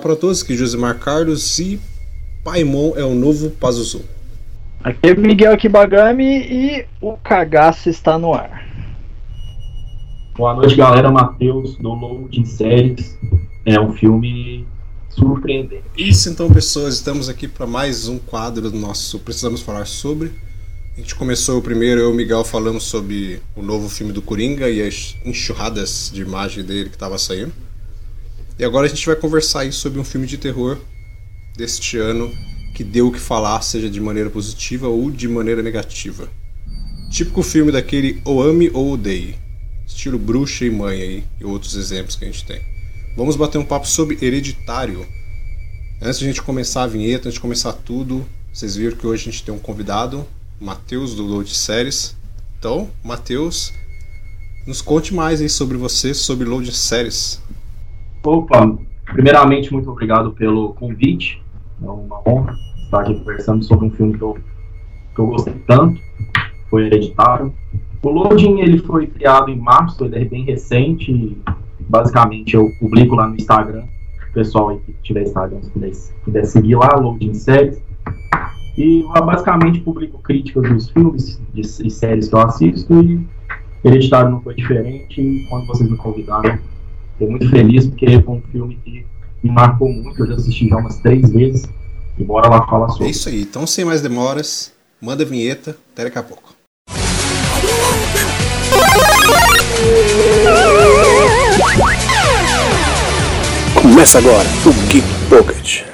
para todos, é Josimar Carlos e Paimon é o novo Pazuzu. Aqui é Miguel Kibagami e o cagaço está no ar. Boa noite, galera. Matheus, do Loading Séries. É um filme surpreendente. Isso então, pessoas, estamos aqui para mais um quadro do nosso Precisamos Falar Sobre. A gente começou o primeiro, eu e o Miguel falamos sobre o novo filme do Coringa e as enxurradas de imagem dele que estava saindo. E agora a gente vai conversar aí sobre um filme de terror deste ano que deu o que falar, seja de maneira positiva ou de maneira negativa. Típico filme daquele ou ame ou odeie. Estilo bruxa e mãe aí, e outros exemplos que a gente tem. Vamos bater um papo sobre Hereditário. Antes de a gente começar a vinheta, antes de começar tudo, vocês viram que hoje a gente tem um convidado, Matheus do Load Séries. Então, Matheus, nos conte mais aí sobre você, sobre Load Séries. Opa, primeiramente, muito obrigado pelo convite. É uma honra estar aqui conversando sobre um filme que eu, que eu gostei tanto. Foi Hereditário. O Loading ele foi criado em março, ele é bem recente. Basicamente, eu publico lá no Instagram. O pessoal aí que tiver Instagram, se puder, puder seguir lá, Loading Séries. E basicamente publico críticas dos filmes e séries que eu assisto. E Hereditário não foi diferente. E quando vocês me convidaram, Estou muito feliz porque foi um filme que me marcou muito. Eu já assisti já umas três vezes. E bora lá falar sobre. É isso aí. Então, sem mais demoras, manda a vinheta. Até daqui a pouco. Começa agora o Geek Pocket.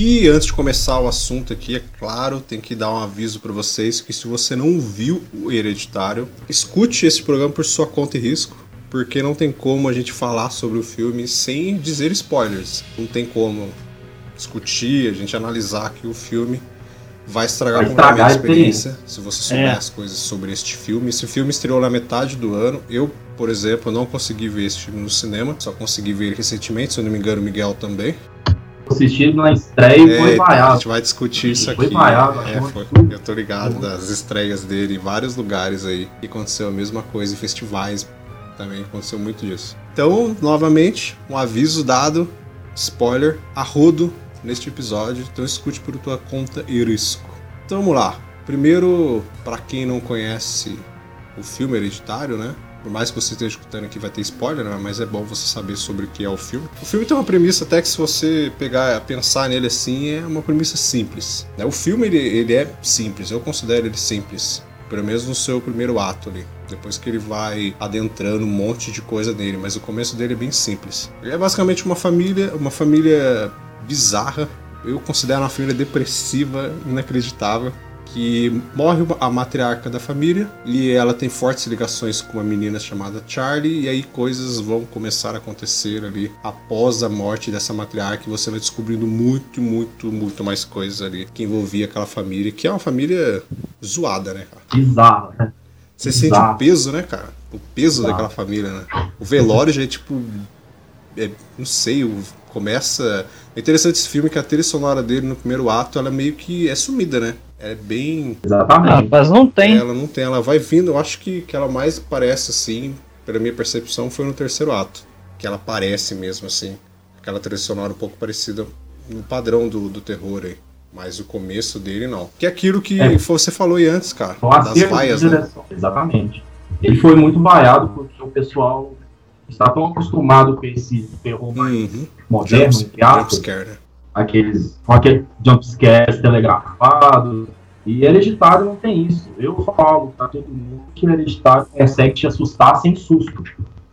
E antes de começar o assunto aqui, é claro, tem que dar um aviso para vocês que se você não viu o Hereditário, escute esse programa por sua conta e risco, porque não tem como a gente falar sobre o filme sem dizer spoilers. Não tem como discutir, a gente analisar que o filme vai estragar, vai estragar a experiência se você souber é. as coisas sobre este filme. Esse filme estreou na metade do ano. Eu, por exemplo, não consegui ver esse filme no cinema, só consegui ver ele recentemente, se eu não me engano, o Miguel também assistido na estreia e é, foi vaiado. A gente vai discutir isso foi aqui. Vaiado, é, foi. Eu tô ligado das estreias dele em vários lugares aí. E aconteceu a mesma coisa em festivais. Também aconteceu muito disso. Então, novamente, um aviso dado, spoiler, arrodo neste episódio. Então escute por tua conta e risco. Então vamos lá. Primeiro, para quem não conhece o filme Hereditário, né? Por mais que você esteja escutando aqui, vai ter spoiler, né? mas é bom você saber sobre o que é o filme. O filme tem uma premissa até que se você pegar, pensar nele assim, é uma premissa simples. Né? O filme ele, ele é simples, eu considero ele simples. Pelo menos no seu primeiro ato ali. Depois que ele vai adentrando um monte de coisa nele, mas o começo dele é bem simples. Ele é basicamente uma família, uma família bizarra. Eu considero uma família depressiva, inacreditável que morre a matriarca da família e ela tem fortes ligações com uma menina chamada Charlie e aí coisas vão começar a acontecer ali após a morte dessa matriarca e você vai descobrindo muito, muito, muito mais coisas ali que envolvia aquela família, que é uma família zoada, né, cara? Bizarro, né? Você sente o peso, né, cara? O peso Exato. daquela família, né? O velório já é tipo. É, não sei, começa. É interessante esse filme que a trilha sonora dele no primeiro ato ela meio que é sumida, né? É bem. Exatamente. Ah, mas não tem. Ela não tem, ela vai vindo. Eu acho que, que ela mais parece assim, pela minha percepção, foi no terceiro ato. Que ela parece mesmo assim. Aquela trilha sonora um pouco parecida no padrão do, do terror aí. Mas o começo dele não. Que é aquilo que é. você falou aí antes, cara. das vaias, né? Exatamente. Ele foi muito vaiado porque o pessoal está tão acostumado com esse terror mais uhum. moderno, entre aspas. Né? Aqueles, com aquele jumpscares telegrafado. E hereditário não tem isso. Eu falo pra todo mundo que hereditário consegue te assustar sem susto.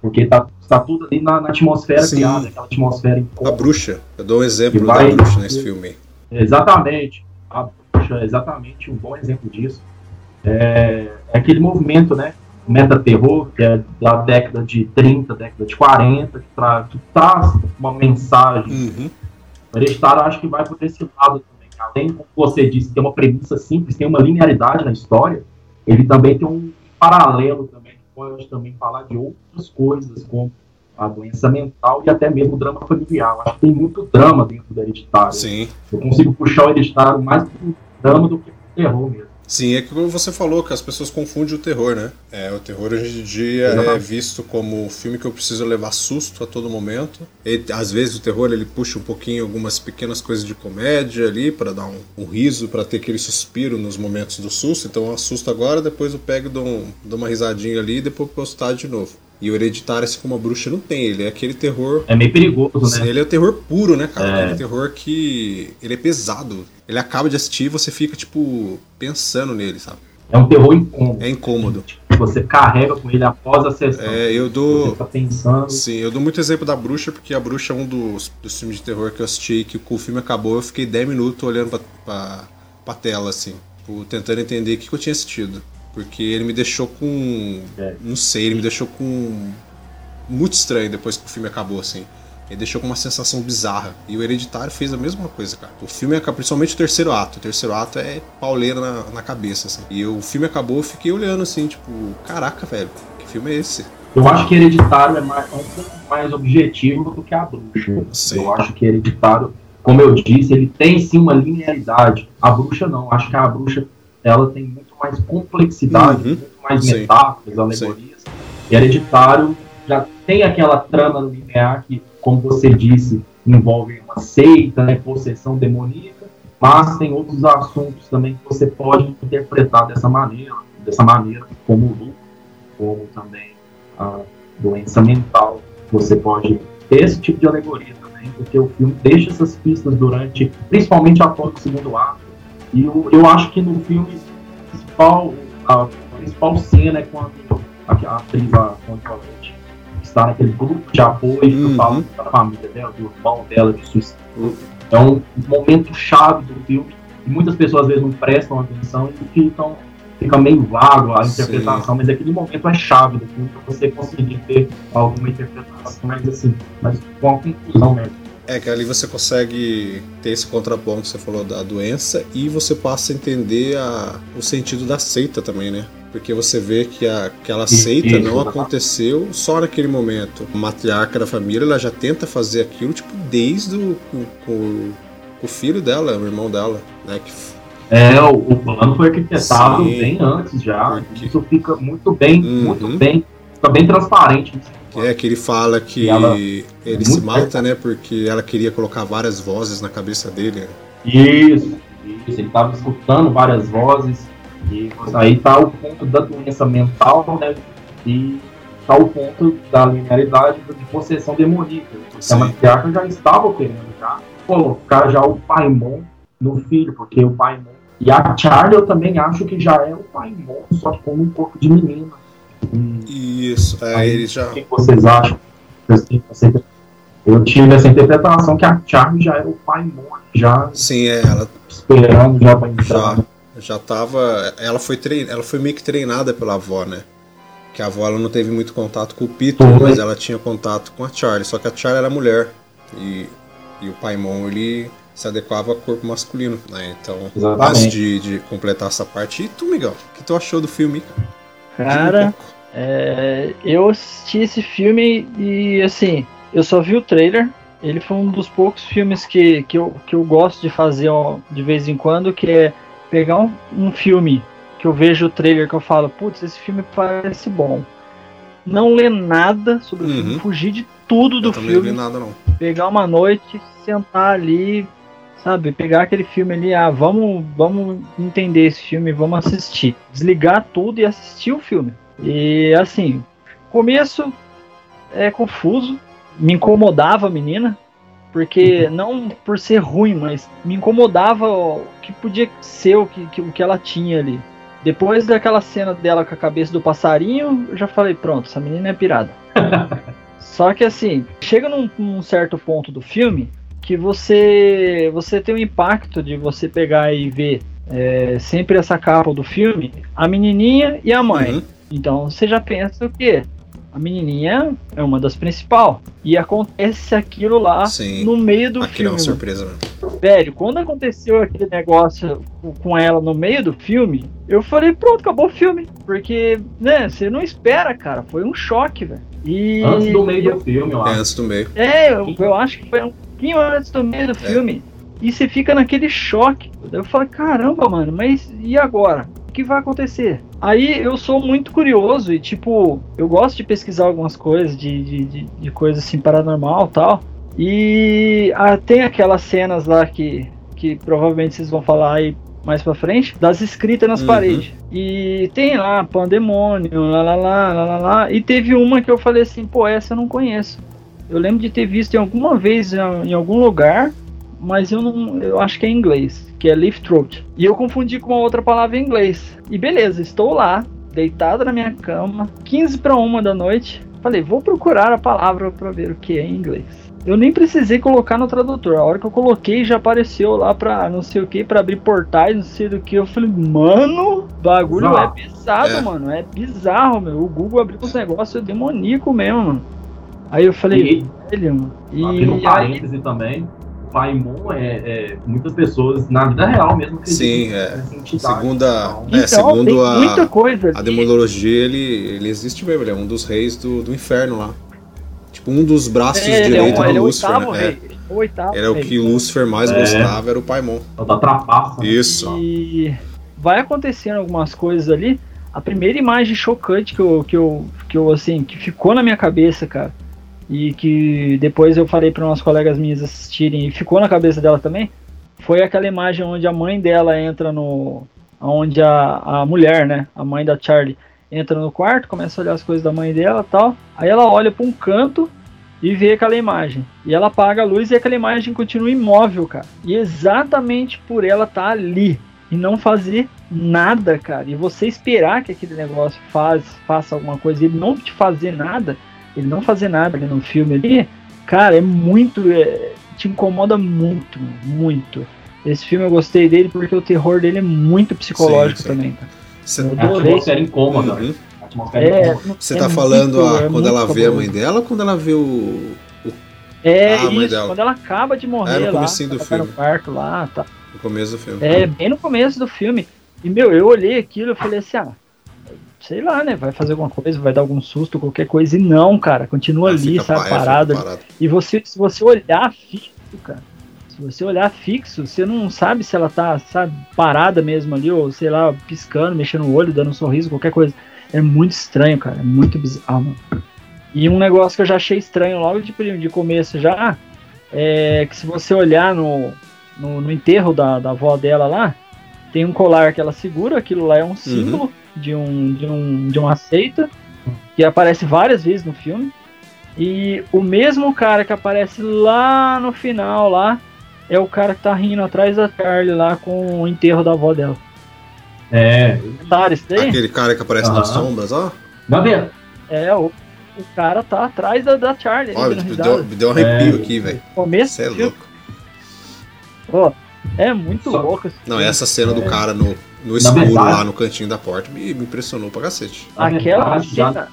Porque tá, tá tudo ali na, na atmosfera Sim. criada, aquela atmosfera em A bruxa. Eu dou um exemplo vai, da bruxa nesse filme. Exatamente. A bruxa é exatamente um bom exemplo disso. É, é aquele movimento, né? Meta-terror, que é da década de 30, década de 40, que, tra que traz uma mensagem uhum o Hereditário acho que vai por esse lado também. Além, como você disse, tem uma premissa simples, tem uma linearidade na história, ele também tem um paralelo também, que pode também falar de outras coisas, como a doença mental e até mesmo o drama familiar. Eu acho que tem muito drama dentro do hereditário. Sim. Eu consigo puxar o hereditário mais pro drama do que pro terror mesmo. Sim, é que você falou, que as pessoas confundem o terror, né? É, o terror hoje em dia é Exatamente. visto como um filme que eu preciso levar susto a todo momento. E, às vezes o terror ele puxa um pouquinho algumas pequenas coisas de comédia ali para dar um, um riso, para ter aquele suspiro nos momentos do susto. Então eu assusto agora, depois eu pego e dou, um- dou uma risadinha ali e depois posso estar de novo. E o hereditário, assim como a bruxa, não tem. Ele é aquele terror É meio perigoso, né? ele é o terror puro, né, cara? É. Aquele terror que. Ele é pesado. Ele acaba de assistir e você fica, tipo, pensando nele, sabe? É um terror incômodo. É incômodo. Você carrega com ele após a sessão. É, eu Você dou. tá pensando. Sim, eu dou muito exemplo da bruxa, porque a bruxa é um dos, dos filmes de terror que eu assisti, que o filme acabou, eu fiquei 10 minutos olhando pra, pra, pra tela, assim, tipo, tentando entender o que, que eu tinha assistido. Porque ele me deixou com. É. Não sei, ele me deixou com. Muito estranho depois que o filme acabou, assim. Ele deixou com uma sensação bizarra. E o Hereditário fez a mesma coisa, cara. O filme acabou, principalmente o terceiro ato. O terceiro ato é pauleira na, na cabeça, assim. E o filme acabou, eu fiquei olhando assim, tipo, caraca, velho, que filme é esse? Eu acho que Hereditário é, mais, um pouco mais objetivo do que a bruxa. Sim. Eu acho que Hereditário, como eu disse, ele tem sim uma linearidade. A bruxa não. Acho que a bruxa ela tem mais complexidade, Uhum. muito mais Sim. metáforas, alegorias. E Hereditário já tem aquela trama linear que, como você disse, envolve uma seita, né, possessão demoníaca, mas tem outros assuntos também que você pode interpretar dessa maneira, dessa maneira, como o lucro, como também a doença mental. Você pode ter esse tipo de alegoria também, porque o filme deixa essas pistas durante, principalmente após o segundo ato. E eu, eu acho que no filme principal, a principal cena é quando a, atriz, a Controlante, está naquele grupo de apoio que Uhum. fala da família dela, do irmão dela, de suicídio. É um momento chave do filme e muitas pessoas às vezes não prestam atenção e ficam fica meio vago a Sim. interpretação, mas aquele momento é chave do filme para você conseguir ter alguma interpretação mais assim, mas com a conclusão mesmo. É que ali você consegue ter esse contraponto que você falou da doença e você passa a entender a, o sentido da seita também, né? Porque você vê que a- aquela seita não aconteceu só naquele momento. A matriarca da família ela já tenta fazer aquilo tipo desde o com o filho dela, o irmão dela, né? Que É, o, o plano foi arquitetado Sim. bem antes já. Porque- Isso fica muito bem, Uhum. muito bem, fica bem transparente. Que é que ele fala que ela- ele muito se mata, né? Porque ela queria colocar várias vozes na cabeça dele. né? Isso, isso. Ele estava escutando várias vozes. E aí tá o ponto da doença mental, né? E tá o ponto da linearidade de possessão demoníaca. Porque Sim. a matriarca já estava querendo já colocar já o Paimon no filho, porque o Paimon. E a Charlie eu também acho que já é o Paimon, só que como um corpo de menina. Isso. É, Aí, ele já O que vocês acham? Eu tive essa interpretação que a Charlie já era o Paimon, já Sim, é, ela esperando já pra entrar. Já, já tava. Ela foi, trein, ela foi meio que treinada pela avó, né? Que a avó ela não teve muito contato com o Peter, Foi. mas ela tinha contato com a Charlie. Só que a Charlie era mulher. E, e o Paimon ele se adequava ao corpo masculino, né? Então, Exatamente. antes de, de completar essa parte. E tu, Miguel? O que tu achou do filme? Um Cara. É, eu assisti esse filme e assim, eu só vi o trailer. Ele foi um dos poucos filmes que, que, eu, que eu gosto de fazer de vez em quando, que é pegar um, um filme que eu vejo o trailer que eu falo, putz, esse filme parece bom. Não ler nada sobre o Uhum. filme, fugir de tudo do Eu vi filme, nada, não. pegar uma noite, sentar ali, sabe, pegar aquele filme ali, ah, vamos, vamos entender esse filme, vamos assistir. Desligar tudo e assistir o filme. E assim, começo é confuso, me incomodava a menina, porque não por ser ruim, mas me incomodava o que podia ser o que, o que ela tinha ali. Depois daquela cena dela com a cabeça do passarinho, eu já falei, pronto, essa menina é pirada. Só que assim, chega num, num certo ponto do filme que você você tem o impacto de você pegar e ver é, sempre essa capa do filme, a menininha e a mãe. Uhum. Então você já pensa o quê? A menininha é uma das principais. E acontece aquilo lá Sim. no meio do Aquilo é uma filme. surpresa mesmo. Velho, quando aconteceu aquele negócio com- ela no meio do filme, eu falei, pronto, acabou o filme. Porque, né, você não espera, cara. Foi um choque, velho. E... Antes do meio do filme, eu É acho. antes do meio. É, eu, eu acho que foi um pouquinho antes do meio do filme. E você fica naquele choque. Eu falo, caramba, mano, mas e agora? Que vai acontecer? Aí eu sou muito curioso e, tipo, eu gosto de pesquisar algumas coisas, de, de, de, de coisas assim, paranormal tal. E ah, tem aquelas cenas lá que, que provavelmente vocês vão falar aí mais pra frente, das escritas nas Uhum. paredes. E tem lá, pandemônio, lá, lá, lá, lá, lá, lá. E teve uma que eu falei assim, pô, essa eu não conheço. Eu lembro de ter visto em alguma vez em algum lugar, mas eu não, eu acho que é em inglês, que é leaf throat. E eu confundi com uma outra palavra em inglês. E beleza, estou lá, deitado na minha cama, 15 para uma da noite. Falei, vou procurar a palavra para ver o que é em inglês. Eu nem precisei colocar no tradutor. A hora que eu coloquei já apareceu lá pra não sei o que, pra abrir portais, não sei do que. Eu falei, mano, bagulho Bizarro. é pesado, É. mano. É bizarro, meu. O Google abriu uns negócios demoníaco mesmo, mano. Aí eu falei, E velho, mano. E no aí, parêntese também, o Paimon é, é. Muitas pessoas na vida real mesmo Sim, é. entidade. Segunda, Então, é, então, segundo a, muita coisa. a demonologia, ele, ele existe mesmo. Ele é um dos reis do, do inferno lá. Tipo, um dos braços É, ele é, direitos o, ele é do o Lúcifer, oitavo né? rei. O oitavo Era o que Lúcifer mais É. gostava, era o Paimon. é da trapaça. né? Isso. E vai acontecendo algumas coisas ali. A primeira imagem chocante que eu, que eu, que eu assim, que ficou na minha cabeça, cara, e que depois eu falei para umas colegas minhas assistirem e ficou na cabeça dela também, foi aquela imagem onde a mãe dela entra no. onde a, a mulher, né, a mãe da Charlie, entra no quarto, começa a olhar as coisas da mãe dela tal. Aí ela olha para um canto e vê aquela imagem. E ela apaga a luz e aquela imagem continua imóvel, cara. E exatamente por ela estar ali e não fazer nada, cara. E você esperar que aquele negócio faz, faça alguma coisa e ele não te fazer nada, ele não fazer nada ali no filme ali, cara, é muito. é, te incomoda muito, muito. Esse filme eu gostei dele porque o terror dele é muito psicológico Sim, sim. também, cara. Você Eu É a adorei. atmosfera incômoda. Uhum. A atmosfera É, incômoda. Você é tá muito- falando a- é quando ela muito vê a mãe dela ou quando ela vê o. É Ah, a mãe isso, dela. quando ela acaba de morrer É, no lá, do ela tá no filme. quarto lá, tá. no começo do filme? É, bem no começo do filme. E, meu, eu olhei aquilo e falei assim, ah, sei lá, né? Vai fazer alguma coisa, vai dar algum susto, qualquer coisa. E não, cara, continua Ah, ali, sabe, pa- é, fica parado. E você, se você olhar fixo, cara, se você olhar fixo, você não sabe se ela tá, sabe, parada mesmo ali, ou sei lá, piscando, mexendo o olho, dando um sorriso, qualquer coisa. É muito estranho, cara, é muito bizarro, mano. E um negócio que eu já achei estranho logo de, de começo já, é que se você olhar no, no, no enterro da, da avó dela lá, tem um colar que ela segura, aquilo lá é um símbolo de, um, de, um, de uma seita, que aparece várias vezes no filme. E o mesmo cara que aparece lá no final lá é o cara que tá rindo atrás da Charlie lá com o enterro da avó dela. É. Tá, isso daí? Aquele cara que aparece nas Aham. sombras, ó. Vendo? É, o, o cara tá atrás da, da Charlie. Ó, me deu, me deu um arrepio É. aqui, velho. Começo Você é louco. ó, é muito Só- louco. esse Não, filme. essa cena do É. cara no, no escuro verdade- lá no cantinho da porta me, me impressionou pra cacete. Aquela verdade, já- cena,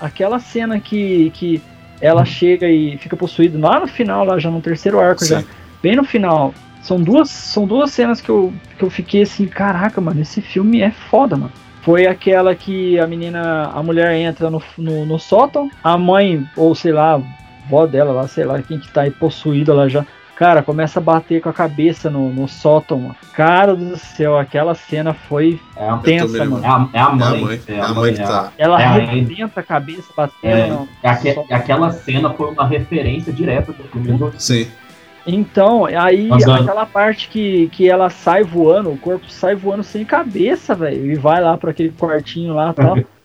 aquela cena que, que ela chega e fica possuída lá no final, lá já no terceiro arco já, Sim. bem no final. São duas, são duas cenas que eu, que eu fiquei assim, caraca, mano, esse filme é foda, mano. Foi aquela que a menina, a mulher entra no, no, no sótão, a mãe, ou sei lá, a vó dela lá, sei lá, quem que tá aí possuída lá já, cara, começa a bater com a cabeça no, no sótão, mano. Cara do céu, aquela cena foi É a, tensa, mano. é a, é a É mãe. a mãe, é a mãe que é a- tá. Ela É, a- arrebenta a cabeça batendo. É, no- é aque- aquela cena foi uma referência direta do filme do Sim. Então, aí Andando. aquela parte que, que ela sai voando, o corpo sai voando sem cabeça, velho, e vai lá para aquele quartinho lá e tal.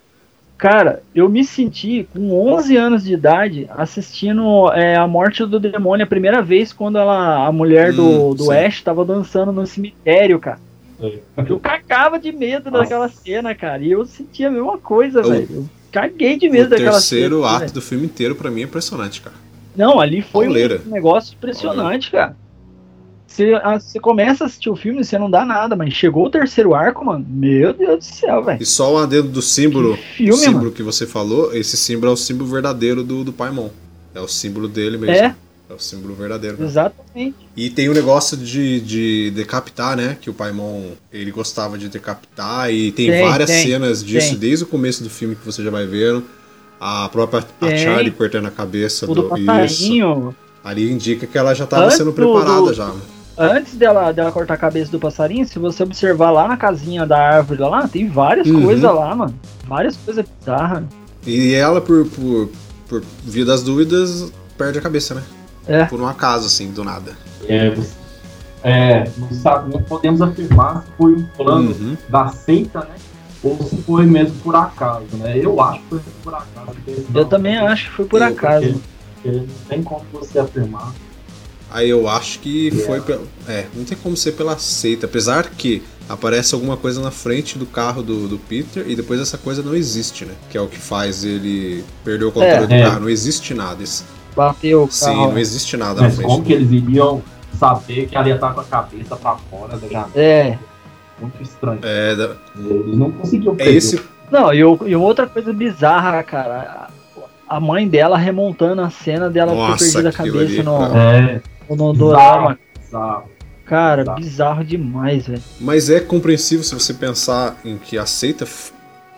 Cara, eu me senti com 11 anos de idade assistindo é, a morte do demônio a primeira vez quando ela, a mulher do, Hum, do sim. Ash tava dançando no cemitério, cara. É. Eu cagava de medo Nossa. daquela cena, cara. E eu sentia a mesma coisa, O- velho. Eu caguei de medo O daquela terceiro cena. ato velho. do filme inteiro pra mim é impressionante, cara. Não, ali foi Pauleira. um negócio impressionante, cara. Você, ah, você começa a assistir o filme e você não dá nada, mas chegou o terceiro arco, mano. Meu Deus do céu, velho. E só o adendo do símbolo, Que filme, símbolo mano. que você falou, esse símbolo é o símbolo verdadeiro do, do Paimon. É o símbolo dele mesmo. É, É o símbolo verdadeiro. mesmo. exatamente. E tem o negócio de, de decapitar, né? Que o Paimon, ele gostava de decapitar. E tem, Tem, várias tem, cenas disso tem. desde o começo do filme que você já vai vendo. A própria a. Charlie cortando a cabeça O do do. Isso. Ali indica que ela já tava Antes sendo do- preparada do- já. Antes dela, dela cortar a cabeça do passarinho, se você observar lá na casinha da árvore lá, tem várias Uhum. coisas lá, mano. Várias coisas bizarras. E ela, por, por, por via das dúvidas, perde a cabeça, né? É. Por um acaso, assim, do nada. É, é, não, sabe, não podemos afirmar se foi um plano Uhum. da seita, né? Ou se foi mesmo por acaso, né? Eu acho que foi por acaso. Eu também acho que foi por Eu, acaso. Porque, porque não tem como você afirmar. Aí eu acho que Yeah. foi pela. É, não tem como ser pela seita. Apesar que aparece alguma coisa na frente do carro do, do Peter e depois essa coisa não existe, né? Que é o que faz ele perder o controle É, do é. carro. Não existe nada. Esse- Bateu o Sim, carro. não existe nada na Mas frente. como que eles iriam saber que ela ia estar com a cabeça pra fora da janela? É. Muito estranho. É, da- Eles não conseguiam é prever. esse. Não, e, e outra coisa bizarra, cara. A mãe dela remontando a cena dela Nossa, ter perdido a cabeça ali, no. É, no dorama. bizarro. Cara, Bizarro. bizarro demais, velho. Mas é compreensível se você pensar em que a seita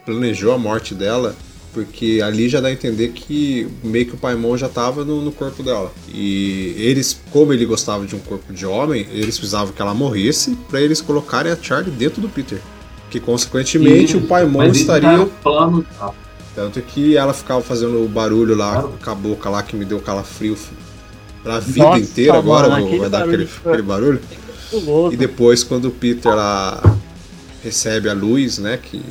planejou a morte dela, porque ali já dá a entender que meio que o Paimon já tava no, no corpo dela. E eles, como ele gostava de um corpo de homem, eles precisavam que ela morresse pra eles colocarem a Charlie dentro do Peter. Que consequentemente o Paimon estaria. o plano. tá? Tanto que ela ficava fazendo o barulho lá Claro. com a boca lá que me deu calafrio pra vida Nossa, inteira agora, mano, vai dar aquele, aquele barulho. E depois, quando o Peter lá recebe a luz, né? Que,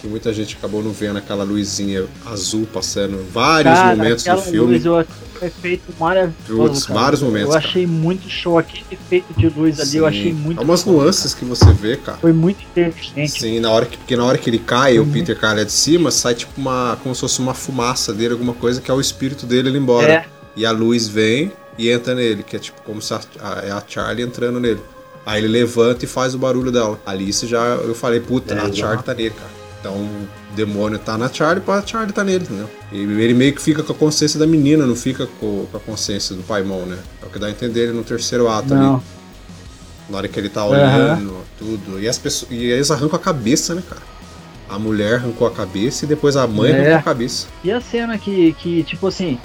que muita gente acabou não vendo aquela luzinha azul passando vários Cara, momentos do filme. luz, eu um efeito maravilhoso. Cara. vários momentos, Eu cara. achei muito show. Aquele efeito de luz ali, eu Sim. achei muito Há umas foda, nuances que você vê, cara. cara. Foi muito inteligente. Sim, na hora que, porque na hora que ele cai, Uhum. o Peter cai lá de cima, sai tipo uma. como se fosse uma fumaça dele, alguma coisa que é o espírito dele indo embora. É. E a luz vem e entra nele, que é tipo como se a, a- é a Charlie entrando nele. Aí ele levanta e faz o barulho dela. Ali isso já eu falei, puta, É, a. Charlie tá nele, cara. Então o demônio tá na Charlie, pra Charlie tá nele, entendeu? E ele meio que fica com a consciência da menina, não fica com, a consciência do Paimon, né? É o que dá a entender ele no terceiro ato ali. Não. Na hora que ele tá olhando, tudo. E, as pessoas, e eles arrancam a cabeça, né, cara? A mulher arrancou a cabeça e depois a mãe É. arrancou a cabeça. E a cena que, que, tipo assim,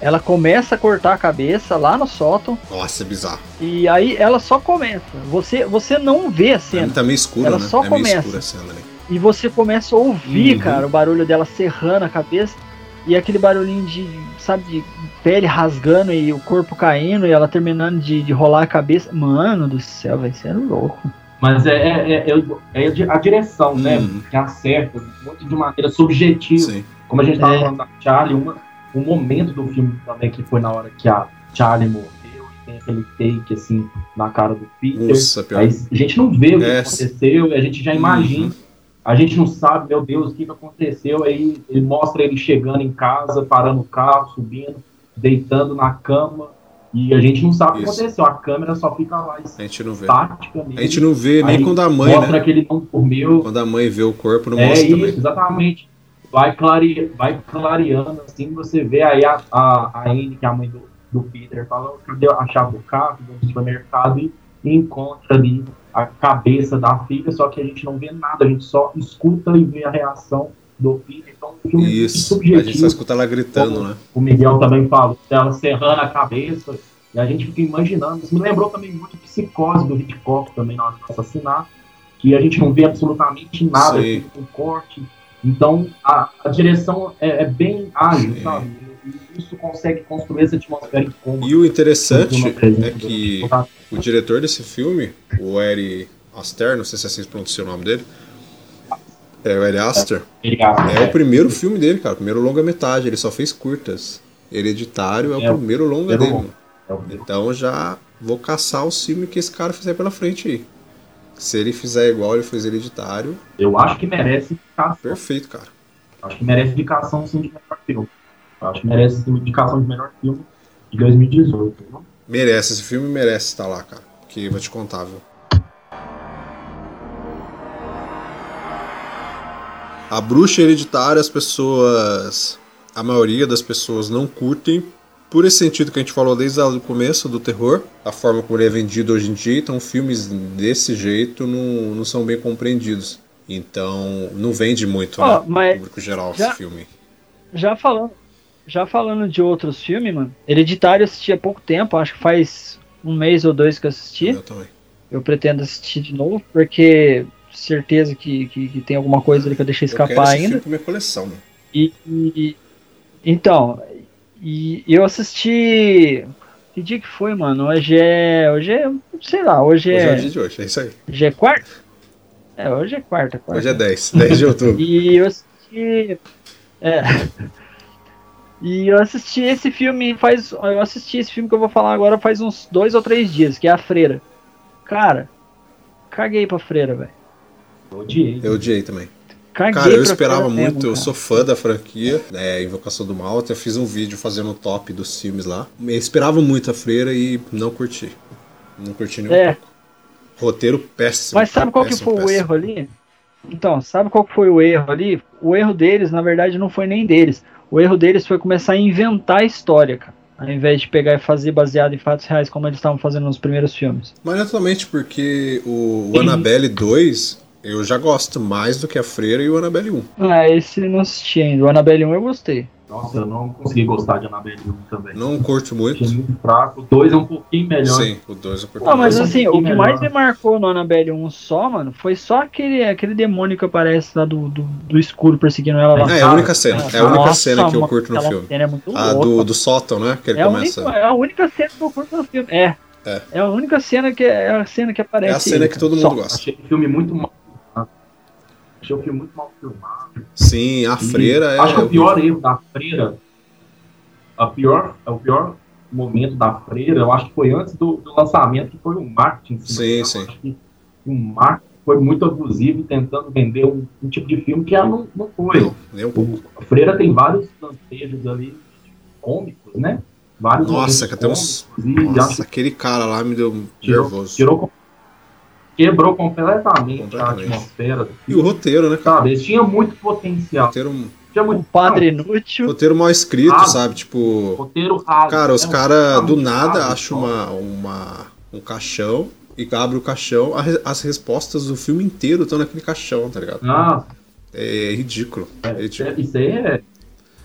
ela começa a cortar a cabeça lá no sótão. Nossa, é bizarro. E aí ela só começa. Você, você não vê a cena. tá meio escuro, Ela né? só é meio começa. escura a cena ali. E você começa a ouvir, Uhum. cara, o barulho dela serrando a cabeça. E aquele barulhinho de, sabe, de pele rasgando e o corpo caindo e ela terminando de, de rolar a cabeça. Mano do céu, vai ser louco. Mas é, é, é, é- é a direção, né? Uhum. Que acerta muito de maneira subjetiva. Sim. Como a gente tava É. falando da Charlie, uma, um momento do filme também que foi na hora que a Charlie morreu, e tem aquele take assim na cara do Peter. Nossa, pior. Aí a gente não vê o que É. aconteceu, e a gente já imagina. Uhum. A gente não sabe, meu Deus, o que, aconteceu. Aí ele mostra ele chegando em casa, parando o carro, subindo, deitando na cama. E a gente não sabe o que Isso. aconteceu. A câmera só fica lá A gente não vê. estática A gente não vê nem quando a mãe, mostra né? que ele não dormiu. Quando a mãe vê o corpo, não É mostra isso, também. exatamente. Vai, clare... vai clareando, assim, você vê aí a, a, a Anne, que é a mãe do, do Peter, fala, cadê a chave do carro, do supermercado, e, e encontra ali a cabeça da filha, só que a gente não vê nada, a gente só escuta e vê a reação do Peter. Então o filme é Isso. A subjetivo. gente só escuta ela gritando, né? O Miguel também fala dela serrando a cabeça. E a gente fica imaginando. Isso me lembrou também muito psicose do Hitchcock também na hora de assassinar. Que a gente não vê absolutamente nada, um corte. Então a, a direção é, é bem ágil, Sim. sabe? E isso consegue construir essa atmosfera incômoda. E o interessante é que o diretor desse filme, o Eri Aster, não sei se é assim que se pronuncia o nome dele, é o Eri Aster, é o primeiro filme dele, cara, o primeiro longa-metragem, ele só fez curtas. Hereditário é o É primeiro longa dele. é Então já vou caçar o filme que esse cara fizer pela frente aí. Se ele fizer igual ele fez Hereditário, Eu acho que merece indicação. perfeito, cara. Acho que merece indicação sim de melhor filme. Acho que merece sim, indicação de melhor filme de 2018. viu? Merece, esse filme merece estar lá, cara. Porque vou te contar, viu? A bruxa hereditária, as pessoas. A maioria das pessoas não curtem. Por esse sentido que a gente falou desde o começo do terror, a forma como ele é vendido hoje em dia, então filmes desse jeito não, não são bem compreendidos. Então, não vende muito, Ó, né? mas público geral já- esse filme. já falando, já falando de outros filmes, mano. Hereditário eu assisti há pouco tempo, acho que faz um mês ou dois que eu assisti. Eu também. Eu pretendo assistir de novo, porque certeza que, que, que tem alguma coisa ali que eu deixei Eu quero escapar ainda. pra minha coleção, mano. E, e- então, e eu assisti. Que dia que foi, mano? Hoje é. Hoje é. Sei lá, hoje Hoje é o é. dia de hoje, é isso aí. Hoje é quarta? É, hoje é quarta, quarta. Hoje é 10, 10 de outubro. E eu assisti. É. E eu assisti esse filme faz. Eu assisti esse filme que eu vou falar agora faz uns dois ou três dias, que é a Freira. Cara, caguei pra Freira, velho. Eu odiei. Eu odiei também. Caguei Cara, eu esperava muito, mesmo, eu sou fã da franquia, né, Invocação do Mal, até fiz um vídeo fazendo o top dos filmes lá. Eu esperava muito a Freira e não curti. Não curti nem um É. pouco. Roteiro péssimo. Mas sabe qual que péssimo, foi o péssimo. erro ali? Então, sabe qual que foi o erro ali? O erro deles, na verdade, não foi nem deles. O erro deles foi começar a inventar a história, cara. Ao invés de pegar e fazer baseado em fatos reais, como eles estavam fazendo nos primeiros filmes. Mas naturalmente porque o, o Annabelle 2 eu já gosto mais do que a Freira e o Annabelle 1. Ah, esse não assisti ainda. O Annabelle 1 eu gostei. Nossa, eu não consegui gostar de Annabelle 1 também. Não curto muito. Achei muito fraco. O 2 é um pouquinho melhor. Sim, o 2 eu curto Não, mas mais. um assim, o pouquinho que mais melhor. me marcou no Annabelle 1 só, mano, foi só aquele, aquele demônio que aparece lá do, do, do escuro perseguindo ela lá. É, é a única cena. É a única Nossa, cena que eu curto no filme. cena é muito A louca. do, do sótão, né? Que ele é, a começa. única, é a única cena que eu curto no filme. É. É. É, a única cena que é a cena que aparece. É a cena ele, que todo Só. mundo gosta. Achei o filme muito mal filmado. Achei o filme muito mal filmado. Sim, a freira é. Acho que o pior erro da freira, a pior, o pior momento da freira, eu acho que foi antes do, do lançamento, que foi um marketing. em cima Sim, sim. Acho que um marketing foi muito abusivo, tentando vender um, um tipo de filme que ela não, não foi. Não. O, a freira tem vários lampejos ali cômicos, né? Vários Nossa, que até uns. e Nossa, aquele cara lá me deu Tirou- nervoso. tirou, quebrou completamente, Completamente. a atmosfera. do E o roteiro, né, cara? Sabe, eles tinham muito potencial. Roteiro, Tinha O muito Padre Inútil. roteiro mal escrito, sabe? Tipo. roteiro raso. Cara, os né? caras do nada acham uma, uma, um caixão e abre o caixão, as respostas do filme inteiro estão naquele caixão, tá ligado? Ah, É ridículo. É é, ridículo. isso aí é,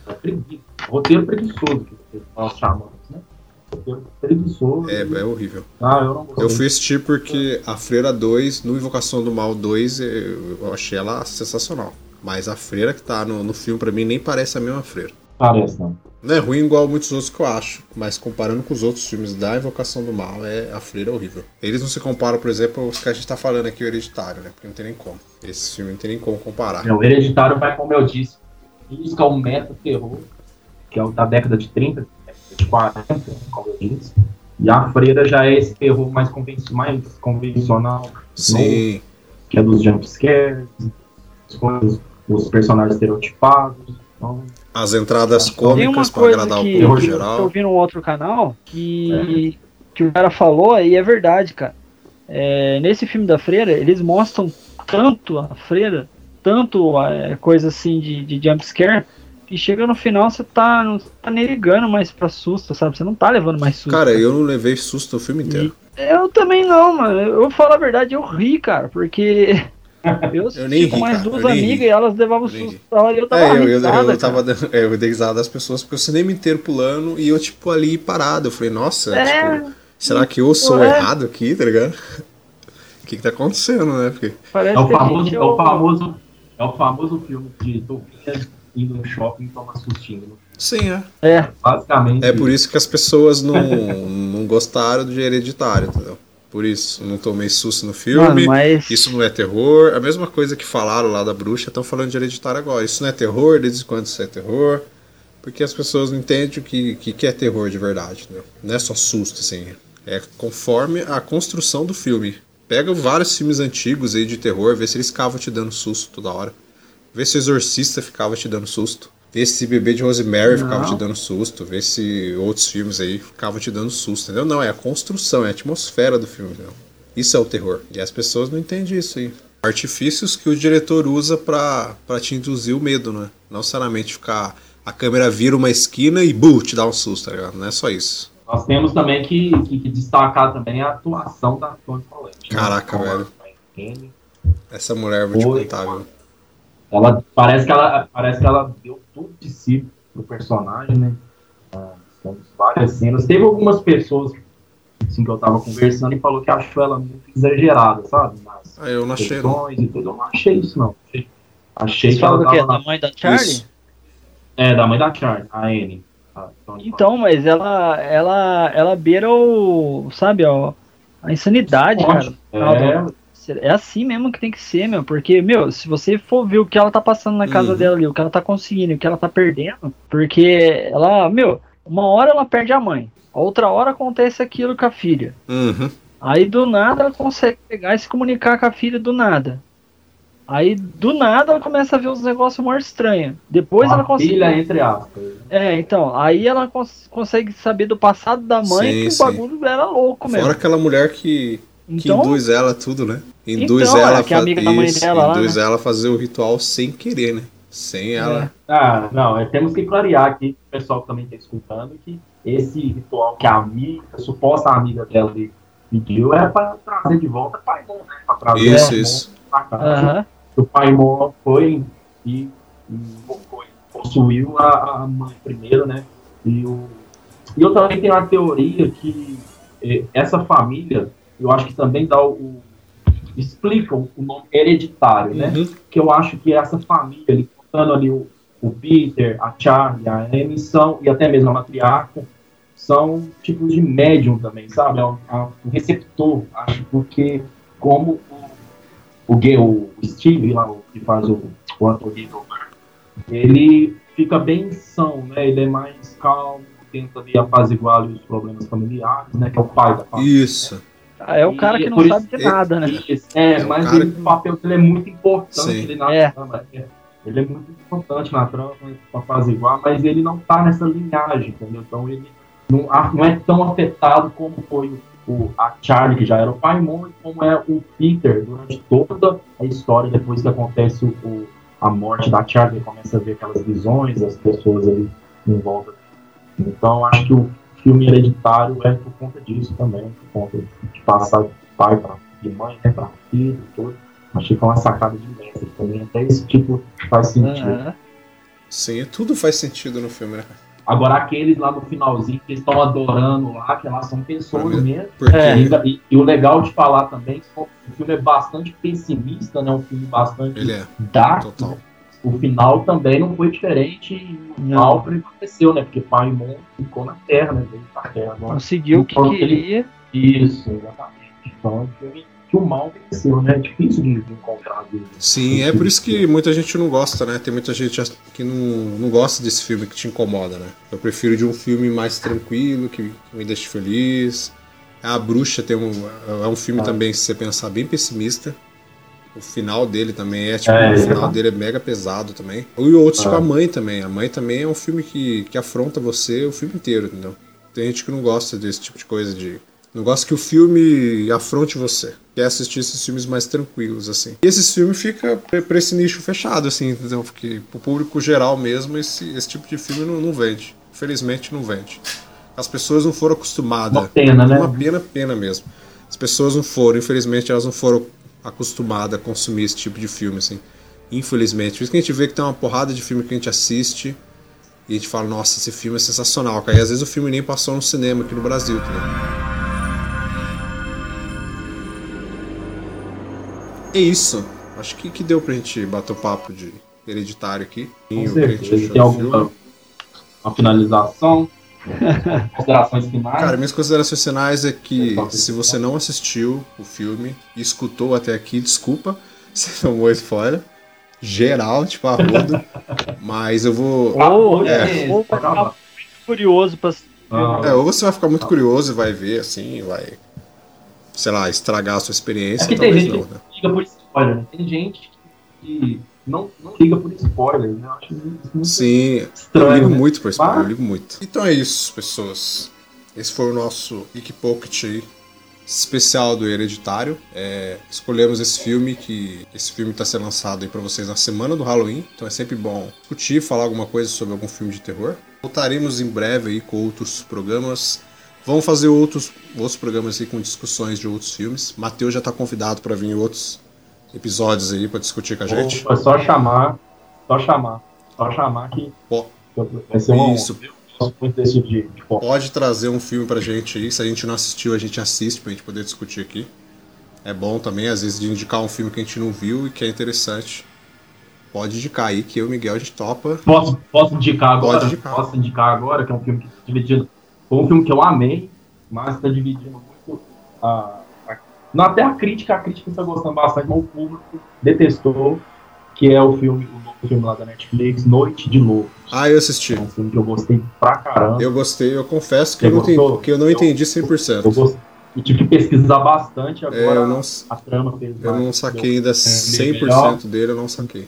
é pregui- roteiro preguiçoso que nós chamamos, né? Preguiçoso. É, é horrível. Ah, eu não gostei. Eu fui assistir porque a Freira 2, no Invocação do Mal 2, eu achei ela sensacional. Mas a freira que tá no, no filme, pra mim, nem parece a mesma freira. Parece, não. Não é ruim igual muitos outros que eu acho, mas comparando com os outros filmes da Invocação do Mal, é a freira é horrível. Eles não se comparam, por exemplo, aos que a gente tá falando aqui, o Hereditário, né? Porque não tem nem como. Esse filme não tem nem como comparar. É, O Hereditário vai, como eu disse, busca o meta-terror, que é o da década de 30, década de 40, como eu disse. E a Freira já é esse terror mais, conven mais convencional, Sim, que é dos jumpscares, coisas, os personagens estereotipados. Então, as entradas cômicas pra coisa agradar o que, público que eu geral. tô ouvindo um outro canal que, que o cara falou e é verdade, cara. É, nesse filme da Freira, eles mostram tanto a Freira, tanto é, coisa assim de, de jumpscare, que chega no final você tá, não tá nem ligando mais pra susto, sabe? Você não tá levando mais susto. Cara, eu não levei susto o filme inteiro. Eu também não, mano. Eu vou falar a verdade, eu ri, cara, porque eu, Eu nem com mais duas eu amigas ri. e elas levavam Eu susto e eu tava É, eu, eu, risada, eu cara. tava dando, é, eu dei risada das pessoas porque o cinema inteiro pulando e eu, tipo, ali parado. Eu falei, nossa, É, tipo, será que eu sou é. errado aqui, tá ligado? O que que tá acontecendo, né? Porque, parece é, o famoso, gente é, o famoso, é o famoso filme de Toquinha indo no shopping e tomar sustinho. sim, é. É, Basicamente. É por isso que as pessoas não, não gostaram de Hereditário, entendeu? Por isso, não tomei susto no filme. mano, mas... Isso não é terror. A mesma coisa que falaram lá da bruxa, estão falando de hereditário agora. Isso não é terror, desde quando isso é terror? Porque as pessoas não entendem o que, que, que é terror de verdade, entendeu? Não é só susto, assim. É conforme a construção do filme. Pega vários filmes antigos aí de terror, vê se eles ficavam te dando susto toda hora. Vê se o Exorcista ficava te dando susto. Vê se Bebê de Rosemary ficava Não. te dando susto. Vê se outros filmes aí ficavam te dando susto, entendeu? Não, é a construção, é a atmosfera do filme, entendeu? Isso é o terror. E as pessoas não entendem isso aí. Artifícios que o diretor usa pra, pra te induzir o medo, né? Não necessariamente ficar. A câmera vira uma esquina e bu, te dá um susto, tá ligado? Não é só isso. Nós temos também que, que- que destacar também a atuação da Toni Collette. né? Caraca, a velho. Kenny. Essa mulher, vou te contar, viu? Ela parece que ela parece que ela deu tudo de si pro personagem, né? Ah, temos várias cenas. Teve algumas pessoas assim, que eu tava conversando e falou que achou ela muito exagerada, sabe? Nas Ah, eu não achei, não. expressões e tudo. Eu não achei isso, não. Achei, achei Você que ela fala do quê? tava Da na... mãe da Charlie? Isso. É, da mãe da Charlie, a Anne. a Então, mas ela, ela, ela beira o, sabe, ó, a insanidade, cara. É, É assim mesmo que tem que ser, meu. Porque, meu, se você for ver o que ela tá passando na casa Uhum. dela ali, o que ela tá conseguindo, o que ela tá perdendo, porque ela, meu, uma hora ela perde a mãe, a outra hora acontece aquilo com a filha. Uhum. Aí do nada ela consegue pegar e se comunicar com a filha do nada. Aí do nada ela começa a ver uns negócios mais estranhos. Depois ela uma consegue. filha, entre aspas. É, então, aí ela cons- consegue saber do passado da mãe Sim, que sim. o bagulho era louco mesmo. Fora aquela mulher que, que então, induz ela tudo, né? Induz Então, ela é, que é fa- amiga da mãe isso, dela lá, induz né? ela a fazer o ritual sem querer, né? Sem ela. Ah, não, é, temos que clarear aqui, o pessoal que também está escutando, que esse ritual que a amiga, a suposta amiga dela ali pediu era para trazer de volta o Paimon, né? Para trazer Isso, isso. pra casa. aham. O Paimon foi e, foi- possuiu a, a mãe primeiro, né? E, o, e eu também tenho uma teoria que eh, essa família, eu acho que também dá o. o- explica o nome hereditário, né? Uhum. que eu acho que essa família, ele contando ali o, o Peter, a Charlie, a Amy, são, e até mesmo a matriarca, são tipos de médium também, sabe? É um, é um receptor, acho, porque como o, o, gay, o Steve, lá, o que faz o, o Anthony ele fica bem são, né? Ele é mais calmo, tenta ali apaziguar ali os problemas familiares, né? Que é o pai da família. Isso. Ah, É o cara que E não sabe de nada, né? É, É, mas ele- que- o papel dele é muito importante Sim. ele na É. trama. é. Ele é muito importante na trama para fazer igual, mas ele não tá nessa linhagem, entendeu? Então ele não, não é tão afetado como foi o, a Charlie, que já era o Paimon, e como é o Peter durante toda a história, depois que acontece o, o- a morte da Charlie, ele começa a ver aquelas visões, as pessoas ali em volta. Então acho que o filme hereditário é por conta disso também, por conta de passar de pai para de mãe, né, para filho, tudo. Achei que foi uma sacada de mestre também. Até esse tipo faz sentido. Aham. Sim, tudo faz sentido no filme, né? Agora, aqueles lá no finalzinho que estão adorando lá, que elas são pessoas mesmo. Porque É. E, e- o legal de falar também, que o filme é bastante pessimista, né? Um filme bastante ele é dark. total. O final também não foi diferente e o mal prevaleceu, né? Porque Pai e Mon ficou na Terra, né? Veio pra Terra agora. Conseguiu o que Então, ele- queria. Isso, exatamente. Então, é um filme que o mal venceu, né? É difícil de, encontrar. vezes. Sim, é por isso que muita gente não gosta, né? Tem muita gente que não, não gosta desse filme que te incomoda, né? Eu prefiro de um filme mais tranquilo, que, que me deixe feliz. A Bruxa tem um, é um filme Ah. também, se você pensar, bem pessimista. O final dele também é, tipo, É, o final é. dele é mega pesado também. E outros, tipo Ah. A Mãe também. A Mãe também é um filme que, que afronta você o filme inteiro, entendeu? Tem gente que não gosta desse tipo de coisa, de... Não gosta que o filme afronte você. Quer assistir esses filmes mais tranquilos, assim. E esse filme fica pra pra esse nicho fechado, assim, entendeu? Porque pro público geral mesmo, esse, esse tipo de filme não, não vende. Infelizmente não vende. As pessoas não foram acostumadas. Uma pena, né? Uma pena, pena mesmo. As pessoas não foram, infelizmente, elas não foram acostumadas a consumir esse tipo de filme, assim. Infelizmente. Por isso que a gente vê que tem uma porrada de filme que a gente assiste e a gente fala, nossa, esse filme é sensacional, cara. E às vezes o filme nem passou no cinema aqui no Brasil, entendeu? É isso. Acho que, que deu pra gente bater o papo de hereditário aqui. Com certeza. Tem alguma uma finalização? Considerações finais? Cara, minhas considerações finais é que se você não assistiu o filme e escutou até aqui, desculpa, você tomou spoiler. Geral, tipo a roda. mas eu vou. Ou, é. ou vai ficar muito curioso pra. Ah, É, ou você vai ficar muito curioso e vai ver assim, vai. Sei lá, estragar a sua experiência, É que tem talvez gente não, né? que liga por spoiler, né? Tem gente que não, não liga por spoiler, né? Eu acho muito Sim, eu estranho. ligo né? muito pra spoiler, Mas- eu ligo muito. Então é isso, pessoas. Esse foi o nosso Geek Pocket aí, especial do Hereditário. É, escolhemos esse filme, que esse filme está sendo lançado aí pra vocês na semana do Halloween. Então é sempre bom discutir, falar alguma coisa sobre algum filme de terror. Voltaremos em breve aí com outros programas. Vamos fazer outros, outros programas aí com discussões de outros filmes. Matheus já tá convidado para vir em outros episódios aí para discutir com a gente. Opa, É só chamar, só chamar. só chamar que Pô, vai ser uma Isso. tipo de. Pode trazer um filme pra gente aí. Se a gente não assistiu, a gente assiste pra gente poder discutir aqui. É bom também, às vezes, de indicar um filme que a gente não viu e que é interessante. Pode indicar aí que eu e o Miguel a gente topa. Posso, posso indicar agora? Pode indicar. Posso indicar agora, que é um filme que tá dividido. Foi um filme que eu amei, mas está dividindo muito a- não até a crítica, a crítica está gostando bastante, mas o público detestou, que é o filme, o novo filme lá da Netflix, Noite de Lobos. Ah, eu assisti. É um filme que eu gostei pra caramba. Eu gostei, eu confesso que, eu não, entendi, que eu não entendi 100%. Eu, gostei, eu tive que pesquisar bastante agora. É, eu não, A trama fez eu não saquei ainda é, 100% dele, eu não saquei.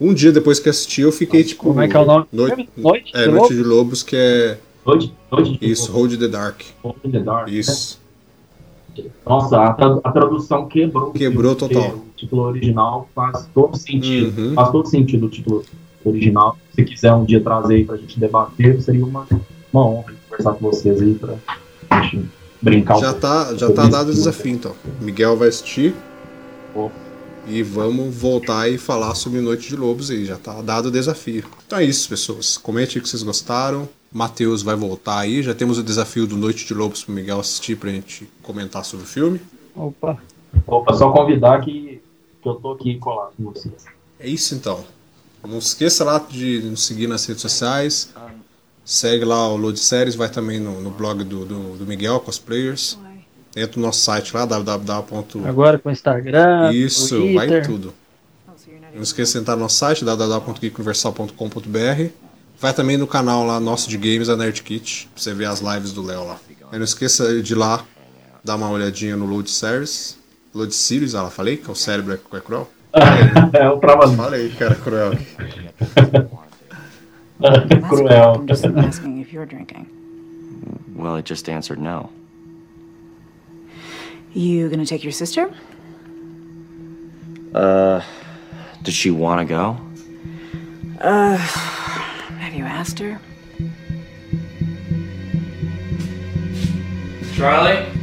Um dia depois que assisti, eu fiquei tipo. Como é que é o nome? Noite, Noite é, de Noite Lobos? de Lobos, que é. Noite, Noite de Isso, Hold the Dark. In the Dark, né? Nossa, a, tra- a tradução quebrou. Quebrou total. O título original faz todo sentido. Uhum. Faz todo sentido o título original. Se quiser um dia trazer aí pra gente debater, seria uma, uma honra conversar com vocês aí pra gente brincar um Já pouco. tá, já tá dado o desafio então. Miguel vai assistir. Pô. E vamos voltar e falar sobre Noite de Lobos aí. Já tá dado o desafio. Então é isso, pessoas. Comente aí que vocês gostaram. Matheus vai voltar aí. Já temos o desafio do Noite de Lobos pro Miguel assistir pra gente comentar sobre o filme. Opa. Opa, só convidar que, que eu tô aqui colado com vocês. É isso então. Não esqueça lá de nos seguir nas redes sociais. Segue lá o Load Séries, vai também no, no blog do, do, do Miguel Cosplayers. Entra no nosso site lá, www. Agora com o Instagram, Isso, Twitter. vai em tudo. Não esqueça de entrar no nosso site, www.geekuniversal.com.br. Vai também no canal lá nosso de games, a Nerd Kit, pra você ver as lives do Léo lá. Aí não esqueça de ir lá dar uma olhadinha no Load Series. Load Series, ah, lá falei que é o cérebro é, é cruel? é o trabalho Falei que era cruel. cruel. I'm just asking if you're drinking. Well, it just answered no. You gonna take your sister? Uh, does she want to go? Uh, have you asked her? Charlie?